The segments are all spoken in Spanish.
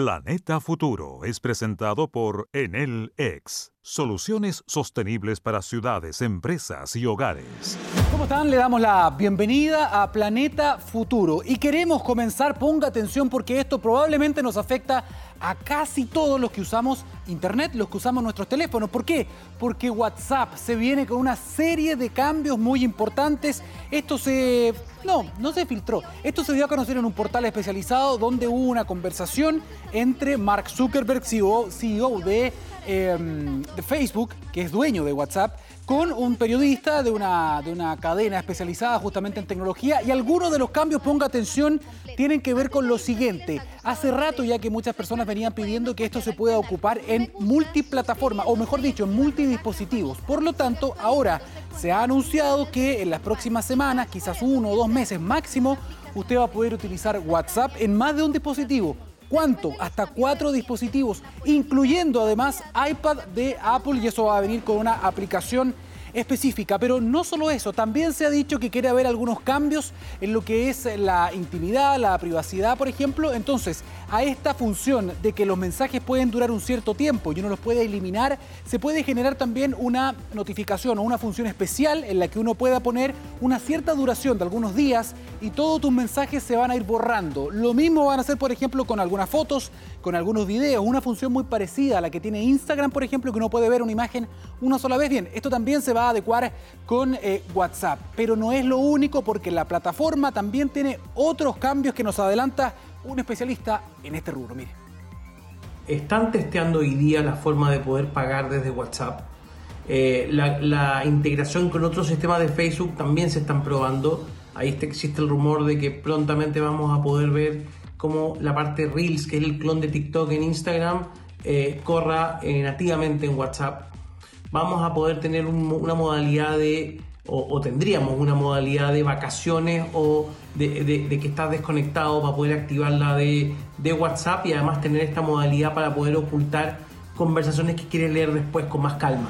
Planeta Futuro es presentado por Enel X, soluciones sostenibles para ciudades, empresas y hogares. ¿Cómo están? Le damos la bienvenida a Planeta Futuro y queremos comenzar, ponga atención porque esto probablemente nos afecta a casi todos los que usamos Internet, los que usamos nuestros teléfonos. ¿Por qué? Porque WhatsApp se viene con una serie de cambios muy importantes. Esto se... No, no se filtró. Esto se dio a conocer en un portal especializado donde hubo una conversación entre Mark Zuckerberg, CEO, de, em, de Facebook, que es dueño de WhatsApp, con un periodista de una, de una cadena especializada justamente en tecnología y algunos de los cambios, ponga atención, tienen que ver con lo siguiente. Hace rato ya que muchas personas venían pidiendo que esto se pueda ocupar en multiplataforma, o mejor dicho, en multidispositivos. Por lo tanto, ahora se ha anunciado que en las próximas semanas, quizás uno o dos meses máximo, usted va a poder utilizar WhatsApp en más de un dispositivo. ¿Cuánto? Hasta cuatro dispositivos, incluyendo además iPad de Apple y eso va a venir con una aplicación específica. Pero no solo eso, también se ha dicho que quiere haber algunos cambios en lo que es la intimidad, la privacidad, por ejemplo. Entonces, a esta función de que los mensajes pueden durar un cierto tiempo y uno los puede eliminar, se puede generar también una notificación o una función especial en la que uno pueda poner una cierta duración de algunos días y todos tus mensajes se van a ir borrando. Lo mismo van a hacer, por ejemplo, con algunas fotos, con algunos videos, una función muy parecida a la que tiene Instagram, por ejemplo, que uno puede ver una imagen una sola vez. Bien, esto también se va a adecuar con eh, WhatsApp, pero no es lo único porque la plataforma también tiene otros cambios que nos adelanta un especialista en este rubro. Mire. Están testeando hoy día la forma de poder pagar desde WhatsApp. Eh, la, integración con otros sistemas de Facebook también se están probando. Ahí existe el rumor de que prontamente vamos a poder ver cómo la parte Reels, que es el clon de TikTok en Instagram, eh, corra nativamente en WhatsApp vamos a poder tener una modalidad de, o, tendríamos una modalidad de vacaciones o de, que estás desconectado para poder activarla de, de WhatsApp y además tener esta modalidad para poder ocultar conversaciones que quieres leer después con más calma.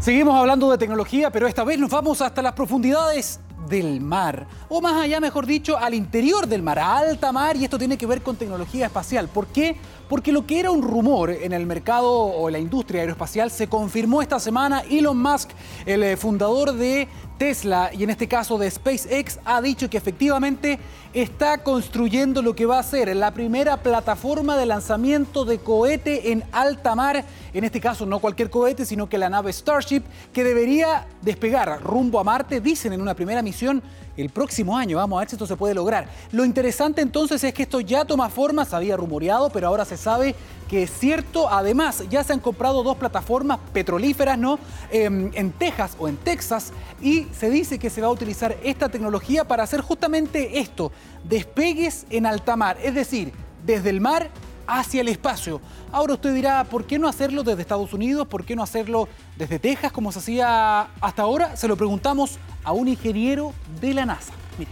Seguimos hablando de tecnología, pero esta vez nos vamos hasta las profundidades del mar, o más allá, mejor dicho, al interior del mar, a alta mar, y esto tiene que ver con tecnología espacial. ¿Por qué? Porque lo que era un rumor en el mercado o la industria aeroespacial se confirmó esta semana. Elon Musk, el eh, fundador de Tesla y en este caso de SpaceX ha dicho que efectivamente está construyendo lo que va a ser la primera plataforma de lanzamiento de cohete en alta mar. En este caso no cualquier cohete, sino que la nave Starship que debería despegar rumbo a Marte, dicen en una primera misión el próximo año. Vamos a ver si esto se puede lograr. Lo interesante entonces es que esto ya toma forma, se había rumoreado, pero ahora se sabe que es cierto. Además, ya se han comprado dos plataformas petrolíferas, ¿no? Em, en Texas o en Texas, y se dice que se va a utilizar esta tecnología para hacer justamente esto, despegues en alta mar, es decir, desde el mar hacia el espacio. Ahora usted dirá, ¿por qué no hacerlo desde Estados Unidos? ¿Por qué no hacerlo desde Texas como se hacía hasta ahora? Se lo preguntamos a un ingeniero de la NASA. Mire.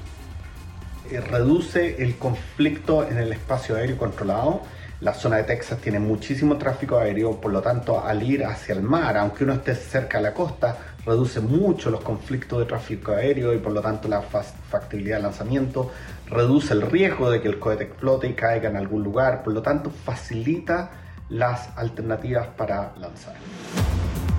Eh, reduce el conflicto en el espacio aéreo controlado. La zona de Texas tiene muchísimo tráfico aéreo, por lo tanto, al ir hacia el mar, aunque uno esté cerca de la costa, reduce mucho los conflictos de tráfico aéreo y por lo tanto la factibilidad de lanzamiento, reduce el riesgo de que el cohete explote y caiga en algún lugar, por lo tanto facilita las alternativas para lanzar.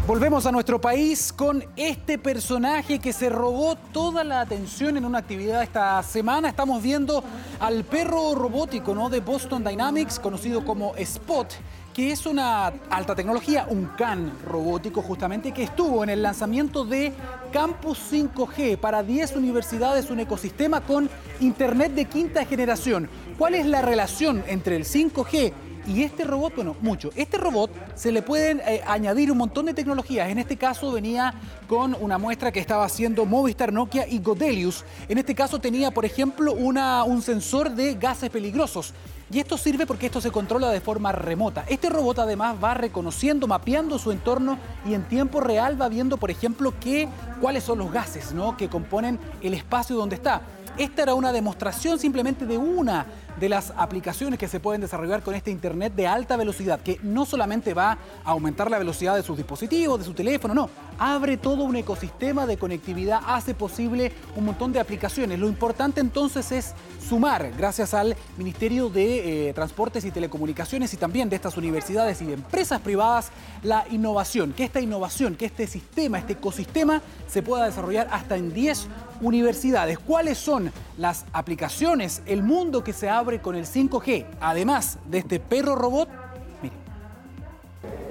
Volvemos a nuestro país con este personaje que se robó toda la atención en una actividad esta semana. Estamos viendo al perro robótico ¿no? de Boston Dynamics, conocido como Spot que es una alta tecnología, un CAN robótico justamente que estuvo en el lanzamiento de Campus 5G para 10 universidades, un ecosistema con Internet de quinta generación. ¿Cuál es la relación entre el 5G y este robot, bueno, mucho. Este robot se le pueden eh, añadir un montón de tecnologías. En este caso venía con una muestra que estaba haciendo Movistar, Nokia y Godelius. En este caso tenía, por ejemplo, una, un sensor de gases peligrosos. Y esto sirve porque esto se controla de forma remota. Este robot además va reconociendo, mapeando su entorno y en tiempo real va viendo, por ejemplo, qué, cuáles son los gases ¿no? que componen el espacio donde está. Esta era una demostración simplemente de una de las aplicaciones que se pueden desarrollar con este Internet de alta velocidad, que no solamente va a aumentar la velocidad de sus dispositivos, de su teléfono, no, abre todo un ecosistema de conectividad, hace posible un montón de aplicaciones. Lo importante entonces es sumar, gracias al Ministerio de eh, Transportes y Telecomunicaciones y también de estas universidades y de empresas privadas, la innovación, que esta innovación, que este sistema, este ecosistema se pueda desarrollar hasta en 10 universidades. ¿Cuáles son las aplicaciones, el mundo que se abre con el 5G, además de este perro robot?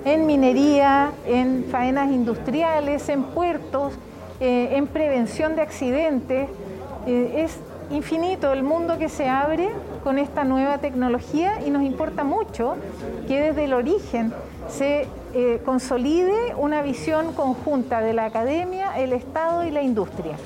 En minería, en faenas industriales, en puertos, eh, en prevención de accidentes. Eh, es infinito el mundo que se abre con esta nueva tecnología y nos importa mucho que desde el origen se eh, consolide una visión conjunta de la academia, el Estado y la industria.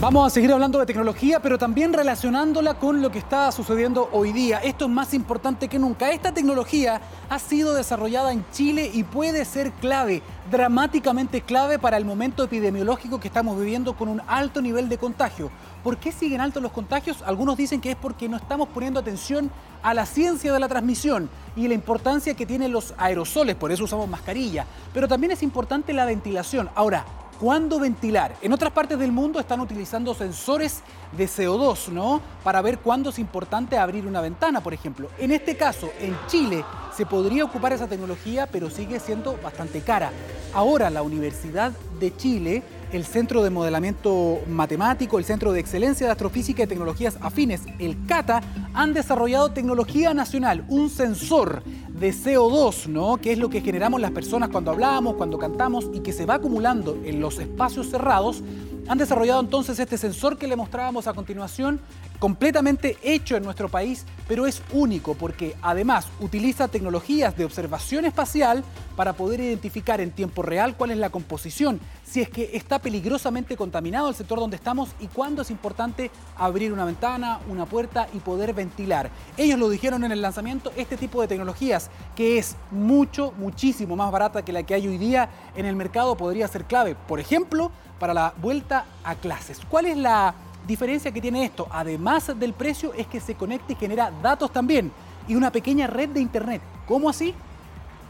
Vamos a seguir hablando de tecnología, pero también relacionándola con lo que está sucediendo hoy día. Esto es más importante que nunca. Esta tecnología ha sido desarrollada en Chile y puede ser clave, dramáticamente clave para el momento epidemiológico que estamos viviendo con un alto nivel de contagio. ¿Por qué siguen altos los contagios? Algunos dicen que es porque no estamos poniendo atención a la ciencia de la transmisión y la importancia que tienen los aerosoles, por eso usamos mascarilla. Pero también es importante la ventilación. Ahora, cuándo ventilar. En otras partes del mundo están utilizando sensores de CO2, ¿no? Para ver cuándo es importante abrir una ventana, por ejemplo. En este caso, en Chile, se podría ocupar esa tecnología, pero sigue siendo bastante cara. Ahora, la Universidad de Chile el Centro de Modelamiento Matemático, el Centro de Excelencia de Astrofísica y Tecnologías Afines, el CATA, han desarrollado tecnología nacional, un sensor de CO2, ¿no? que es lo que generamos las personas cuando hablamos, cuando cantamos y que se va acumulando en los espacios cerrados. Han desarrollado entonces este sensor que le mostrábamos a continuación completamente hecho en nuestro país, pero es único porque además utiliza tecnologías de observación espacial para poder identificar en tiempo real cuál es la composición, si es que está peligrosamente contaminado el sector donde estamos y cuándo es importante abrir una ventana, una puerta y poder ventilar. Ellos lo dijeron en el lanzamiento, este tipo de tecnologías que es mucho, muchísimo más barata que la que hay hoy día en el mercado podría ser clave, por ejemplo, para la vuelta a clases. ¿Cuál es la diferencia que tiene esto, además del precio, es que se conecta y genera datos también y una pequeña red de internet. ¿Cómo así?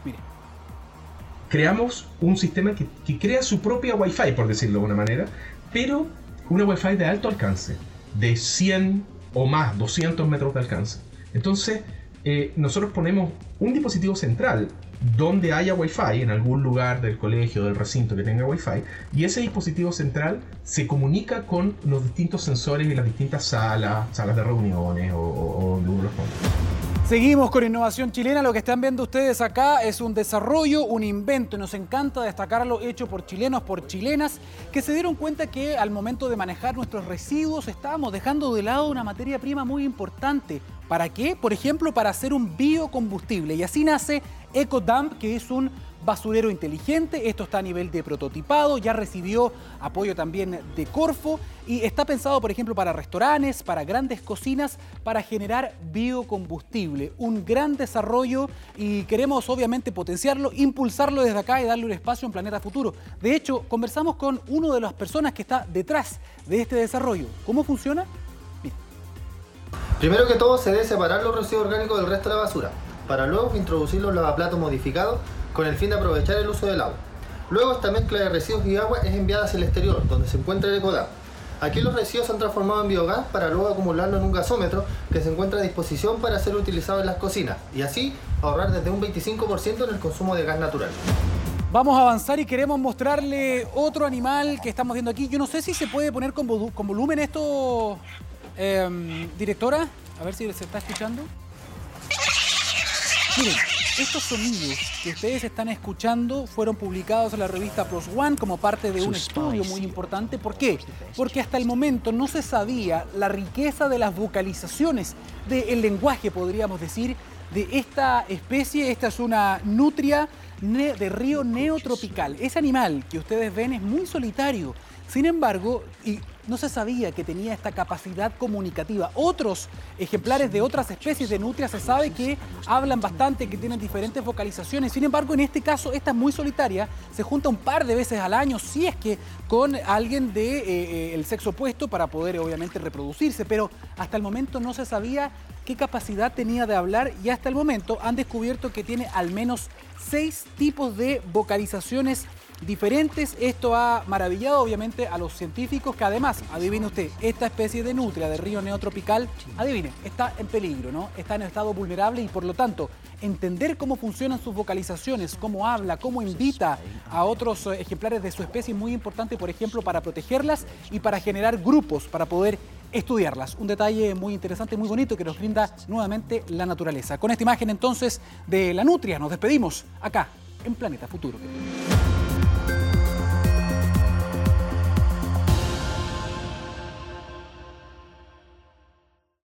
Mire. Creamos un sistema que, crea su propia Wi-Fi, por decirlo de una manera, pero una Wi-Fi de alto alcance, de 100 o más, 200 metros de alcance. Entonces, eh, nosotros ponemos un dispositivo central donde haya Wi-Fi, en algún lugar del colegio, del recinto que tenga Wi-Fi, y ese dispositivo central se comunica con los distintos sensores y las distintas salas, salas de reuniones o, donde uno los ponga. Seguimos con innovación chilena. Lo que están viendo ustedes acá es un desarrollo, un invento. Nos encanta destacarlo hecho por chilenos, por chilenas, que se dieron cuenta que al momento de manejar nuestros residuos estábamos dejando de lado una materia prima muy importante. ¿Para qué? Por ejemplo, para hacer un biocombustible. Y así nace EcoDump, que es un basurero inteligente. Esto está a nivel de prototipado, ya recibió apoyo también de Corfo y está pensado, por ejemplo, para restaurantes, para grandes cocinas, para generar biocombustible. Un gran desarrollo y queremos obviamente potenciarlo, impulsarlo desde acá y darle un espacio en Planeta Futuro. De hecho, conversamos con una de las personas que está detrás de este desarrollo. ¿Cómo funciona? Primero que todo se debe separar los residuos orgánicos del resto de la basura para luego introducirlos en lavaplatos modificados con el fin de aprovechar el uso del agua. Luego esta mezcla de residuos y agua es enviada hacia el exterior, donde se encuentra el ecodam. Aquí los residuos son transformados en biogás para luego acumularlo en un gasómetro que se encuentra a disposición para ser utilizado en las cocinas y así ahorrar desde un 25% en el consumo de gas natural. Vamos a avanzar y queremos mostrarle otro animal que estamos viendo aquí. Yo no sé si se puede poner con, volumen esto, em, directora. A ver si se está escuchando. Miren, estos sonidos que ustedes están escuchando fueron publicados en la revista Plus One como parte de un estudio muy importante. ¿Por qué? Porque hasta el momento no se sabía la riqueza de las vocalizaciones del lenguaje, podríamos decir, de esta especie. Esta es una nutria de río neotropical. Ese animal que ustedes ven es muy solitario. Sin embargo, y no se sabía que tenía esta capacidad comunicativa. Otros ejemplares de otras especies de nutria se sabe que hablan bastante, que tienen diferentes vocalizaciones. Sin embargo, en este caso, esta es muy solitaria, se junta un par de veces al año, si es que con alguien del de, eh, eh, sexo opuesto para poder obviamente reproducirse, pero hasta el momento no se sabía qué capacidad tenía de hablar y hasta el momento han descubierto que tiene al menos seis tipos de vocalizaciones diferentes. Esto ha maravillado obviamente a los científicos que además, adivine usted, esta especie de nutria del río neotropical, adivine, está en peligro, ¿no? Está en estado vulnerable y por lo tanto entender cómo funcionan sus vocalizaciones, cómo habla, cómo invita a otros eh, ejemplares de su especie es muy importante, por ejemplo, para protegerlas y para generar grupos, para poder estudiarlas. Un detalle muy interesante, muy bonito que nos brinda nuevamente la naturaleza. Con esta imagen entonces de la nutria nos despedimos acá en Planeta Futuro.